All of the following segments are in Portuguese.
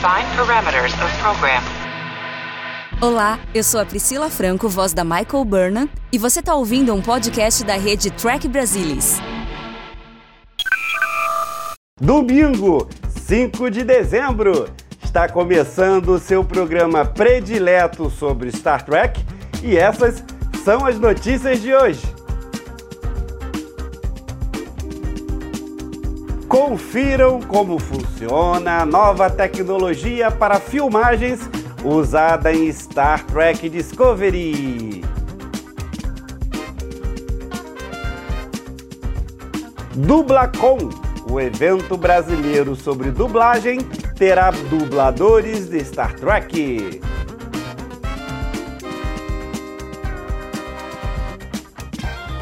Define parameters of program. Olá, eu sou a Priscila Franco, voz da Michael Burnham, e você está ouvindo um podcast da rede Track Brasilis. Domingo, 5 de dezembro, está começando o seu programa predileto sobre Star Trek e essas são as notícias de hoje. Confiram como funciona a nova tecnologia para filmagens usada em Star Trek Discovery. Dublacom, o evento brasileiro sobre dublagem, terá dubladores de Star Trek.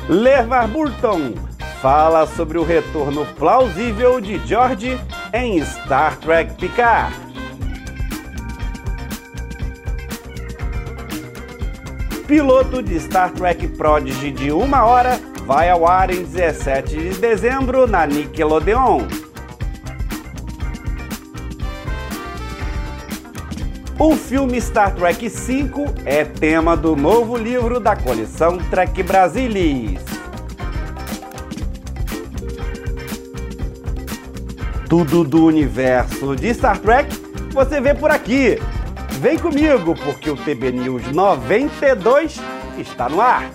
Levar Burton fala sobre o retorno plausível de George em Star Trek Picard. Piloto de Star Trek Prodigy de uma hora vai ao ar em 17 de dezembro na Nickelodeon. O filme Star Trek V é tema do novo livro da coleção Trek Brasilis. Tudo do universo de Star Trek você vê por aqui. Vem comigo, porque o TB News 92 está no ar.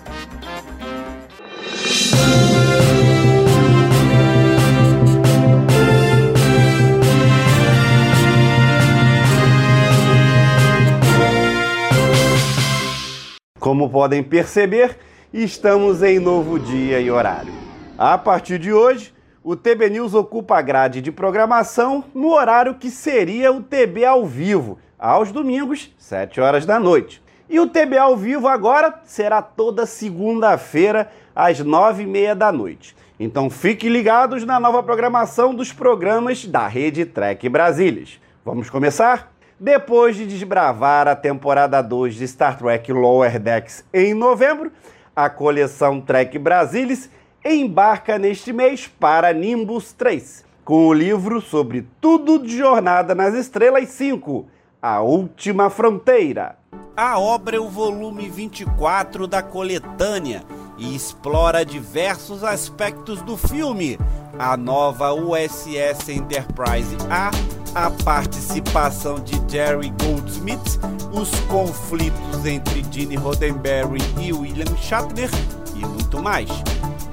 Como podem perceber, estamos em novo dia e horário. A partir de hoje, o TB News ocupa a grade de programação no horário que seria o TB ao vivo, aos domingos, 7 horas da noite. E o TB ao vivo agora será toda segunda-feira, às 9 e meia da noite. Então fiquem ligados na nova programação dos programas da Rede Trek Brasílias. Vamos começar? Depois de desbravar a temporada 2 de Star Trek Lower Decks em novembro, a coleção Trek Brasilis embarca neste mês para Nimbus 3, com o livro sobre tudo de Jornada nas Estrelas 5, A Última Fronteira. A obra é o volume 24 da coletânea e explora diversos aspectos do filme. A nova USS Enterprise A a participação de Jerry Goldsmith, os conflitos entre Gene Roddenberry e William Shatner e muito mais.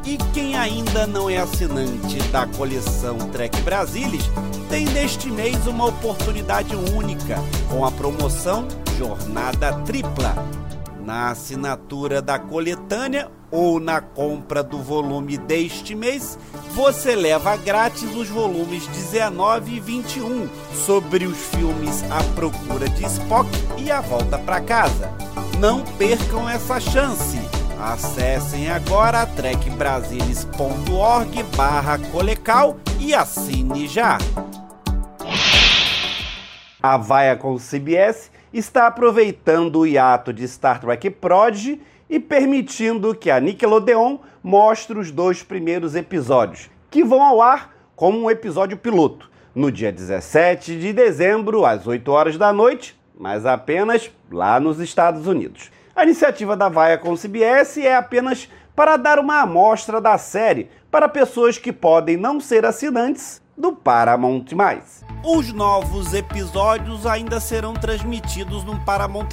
E quem ainda não é assinante da coleção Trek Brasilis tem neste mês uma oportunidade única com a promoção Jornada Tripla. Na assinatura da coletânea ou na compra do volume deste mês, você leva grátis os volumes 19 e 21 sobre os filmes A Procura de Spock e A Volta para Casa. Não percam essa chance! Acessem agora trekbrasilis.org barra colecal e assine já! A Vaia com o CBS está aproveitando o hiato de Star Trek Prodigy e permitindo que a Nickelodeon mostre os dois primeiros episódios, que vão ao ar como um episódio piloto, no dia 17 de dezembro, às 8 horas da noite, mas apenas lá nos Estados Unidos. A iniciativa da Vaia com CBS é apenas para dar uma amostra da série para pessoas que podem não ser assinantes do Paramount+. Os novos episódios ainda serão transmitidos no Paramount+,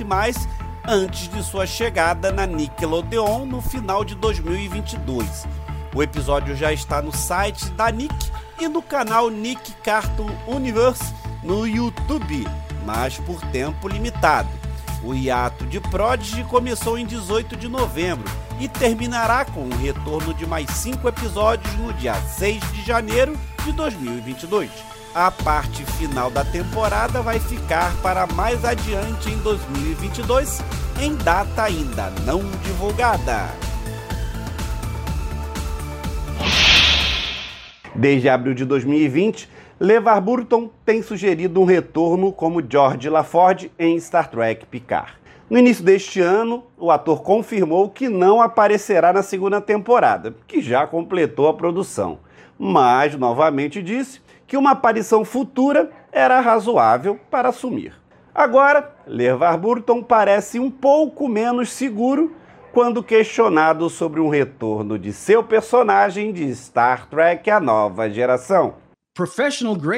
antes de sua chegada na Nickelodeon no final de 2022. O episódio já está no site da Nick e no canal Nick Cartoon Universe no YouTube, mas por tempo limitado. O hiato de Prodigy começou em 18 de novembro e terminará com o retorno de mais cinco episódios no dia 6 de janeiro de 2022. A parte final da temporada vai ficar para mais adiante em 2022, em data ainda não divulgada. Desde abril de 2020, LeVar Burton tem sugerido um retorno como George LaForge em Star Trek Picard. No início deste ano, o ator confirmou que não aparecerá na segunda temporada, que já completou a produção. Mas, novamente, disse que uma aparição futura era razoável para assumir. Agora, Levar Burton parece um pouco menos seguro quando questionado sobre um retorno de seu personagem de Star Trek A Nova Geração.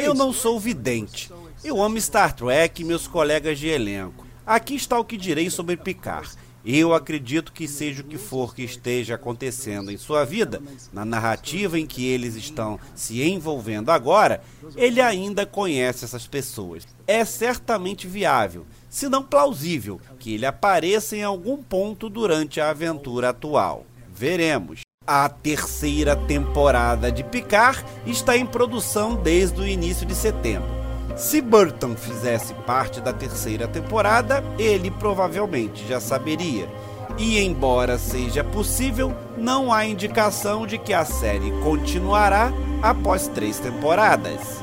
Eu não sou vidente. Eu amo Star Trek e meus colegas de elenco. Aqui está o que direi sobre Picard. Eu acredito que seja o que for que esteja acontecendo em sua vida, na narrativa em que eles estão se envolvendo agora, ele ainda conhece essas pessoas. É certamente viável, se não plausível, que ele apareça em algum ponto durante a aventura atual. Veremos. A terceira temporada de Picard está em produção desde o início de setembro. Se Burton fizesse parte da terceira temporada, ele provavelmente já saberia. E embora seja possível, não há indicação de que a série continuará após três temporadas.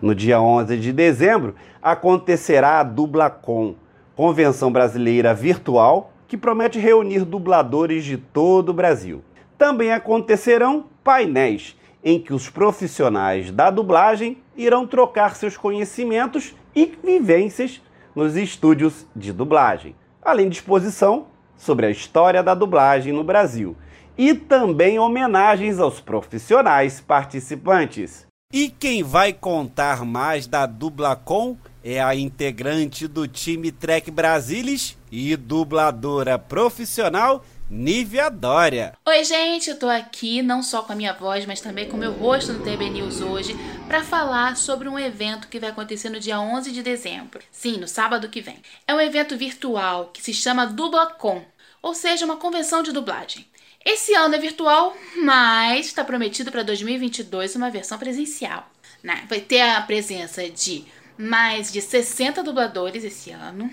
No dia 11 de dezembro, acontecerá a Dublacon, convenção brasileira virtual que promete reunir dubladores de todo o Brasil também acontecerão painéis em que os profissionais da dublagem irão trocar seus conhecimentos e vivências nos estúdios de dublagem, além de exposição sobre a história da dublagem no Brasil e também homenagens aos profissionais participantes. E quem vai contar mais da Dublacom é a integrante do time Trek Brasilis e dubladora profissional Nívia Dória. Oi, gente, eu tô aqui não só com a minha voz, mas também com o meu rosto no TB News hoje para falar sobre um evento que vai acontecer no dia 11 de dezembro. Sim, no sábado que vem. É um evento virtual que se chama Dublacon, ou seja, uma convenção de dublagem. Esse ano é virtual, mas está prometido para 2022 uma versão presencial. Né? Vai ter a presença de mais de 60 dubladores esse ano.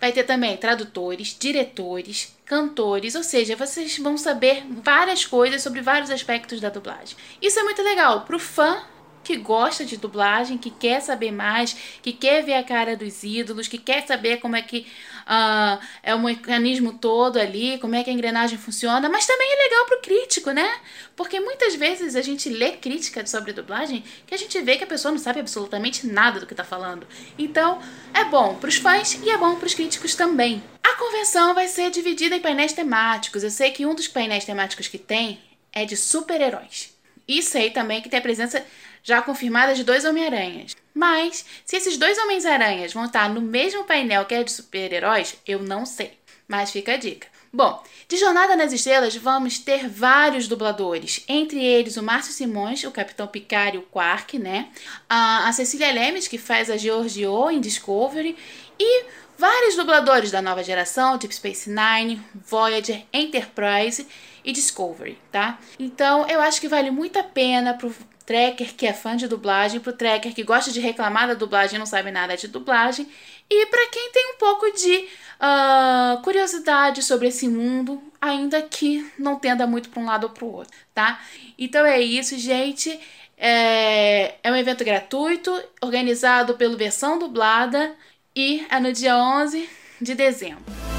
Vai ter também tradutores, diretores, cantores, ou seja, vocês vão saber várias coisas sobre vários aspectos da dublagem. Isso é muito legal para o fã que gosta de dublagem, que quer saber mais, que quer ver a cara dos ídolos, que quer saber como é que uh, é o mecanismo todo ali, como é que a engrenagem funciona, mas também é legal pro crítico, né? Porque muitas vezes a gente lê crítica sobre dublagem que a gente vê que a pessoa não sabe absolutamente nada do que tá falando. Então, é bom pros fãs e é bom pros críticos também. A convenção vai ser dividida em painéis temáticos. Eu sei que um dos painéis temáticos que tem é de super-heróis. E sei também que tem a presença já confirmada de dois Homem-Aranhas. Mas, se esses dois Homens-Aranhas vão estar no mesmo painel que é de super-heróis, eu não sei. Mas fica a dica. Bom, de Jornada nas Estrelas vamos ter vários dubladores, entre eles o Márcio Simões, o Capitão Picard e o Quark, né? A, a Cecília Lemes, que faz a Georgiou em Discovery, e vários dubladores da nova geração, Deep Space Nine, Voyager, Enterprise e Discovery, tá? Então eu acho que vale muito a pena pro tracker que é fã de dublagem, pro tracker que gosta de reclamar da dublagem e não sabe nada de dublagem, e para quem tem um pouco de uh, curiosidade sobre esse mundo, ainda que não tenda muito para um lado ou para o outro, tá? Então é isso, gente. É, é um evento gratuito, organizado pelo Versão Dublada e é no dia 11 de dezembro.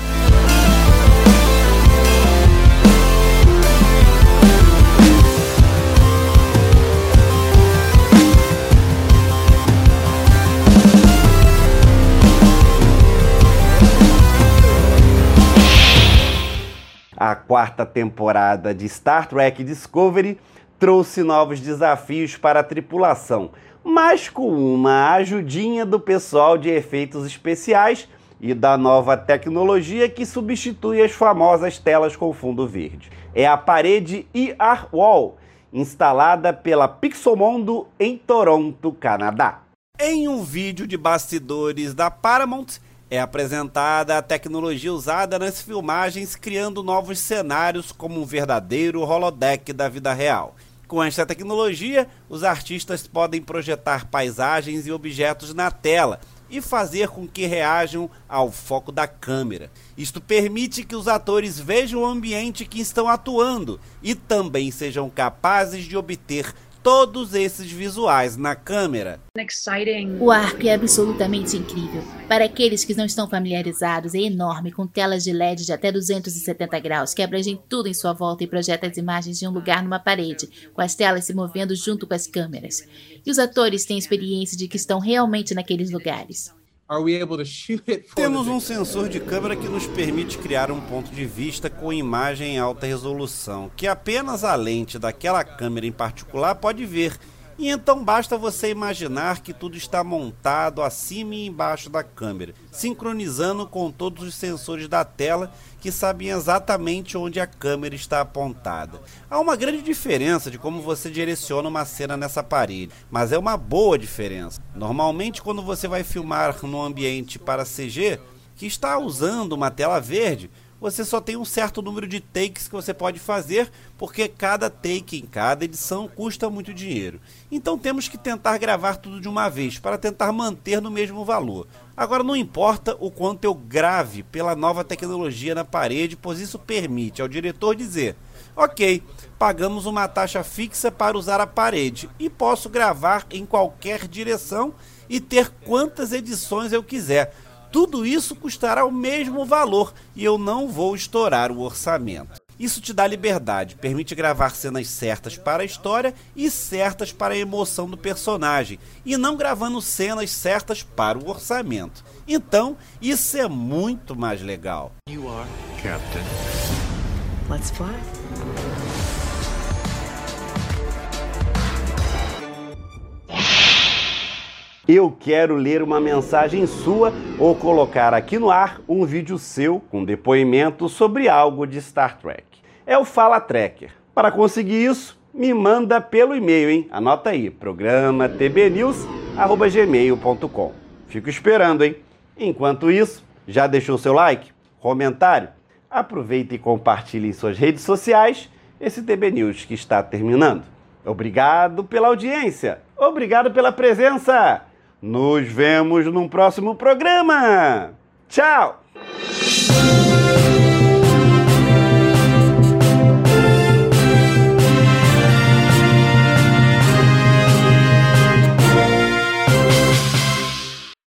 A quarta temporada de Star Trek Discovery trouxe novos desafios para a tripulação, mas com uma ajudinha do pessoal de efeitos especiais e da nova tecnologia que substitui as famosas telas com fundo verde. É a parede ER Wall, instalada pela Pixelmondo em Toronto, Canadá. Em um vídeo de bastidores da Paramount, é apresentada a tecnologia usada nas filmagens, criando novos cenários como um verdadeiro holodeck da vida real. Com esta tecnologia, os artistas podem projetar paisagens e objetos na tela e fazer com que reajam ao foco da câmera. Isto permite que os atores vejam o ambiente que estão atuando e também sejam capazes de obter todos esses visuais na câmera. O arco é absolutamente incrível. Para aqueles que não estão familiarizados, é enorme, com telas de LED de até 270 graus, que abrangem tudo em sua volta e projeta as imagens de um lugar numa parede, com as telas se movendo junto com as câmeras. E os atores têm experiência de que estão realmente naqueles lugares. Temos um sensor de câmera que nos permite criar um ponto de vista com imagem em alta resolução, que apenas a lente daquela câmera em particular pode ver e então basta você imaginar que tudo está montado acima e embaixo da câmera, sincronizando com todos os sensores da tela que sabem exatamente onde a câmera está apontada. Há uma grande diferença de como você direciona uma cena nessa parede, mas é uma boa diferença. Normalmente, quando você vai filmar num ambiente para CG que está usando uma tela verde, você só tem um certo número de takes que você pode fazer, porque cada take em cada edição custa muito dinheiro. Então temos que tentar gravar tudo de uma vez para tentar manter no mesmo valor. Agora não importa o quanto eu grave pela nova tecnologia na parede, pois isso permite ao diretor dizer: "OK, pagamos uma taxa fixa para usar a parede e posso gravar em qualquer direção e ter quantas edições eu quiser." Tudo isso custará o mesmo valor e eu não vou estourar o orçamento. Isso te dá liberdade, permite gravar cenas certas para a história e certas para a emoção do personagem, e não gravando cenas certas para o orçamento. Então, isso é muito mais legal. You are captain. Let's fly. Eu quero ler uma mensagem sua ou colocar aqui no ar um vídeo seu com depoimento sobre algo de Star Trek. É o Fala Trekker. Para conseguir isso, me manda pelo e-mail, hein? Anota aí, programa tbnews@gmail.com. Fico esperando, hein? Enquanto isso, já deixou seu like, comentário? Aproveita e compartilhe em suas redes sociais esse TB News que está terminando. Obrigado pela audiência. Obrigado pela presença. Nos vemos num próximo programa. Tchau!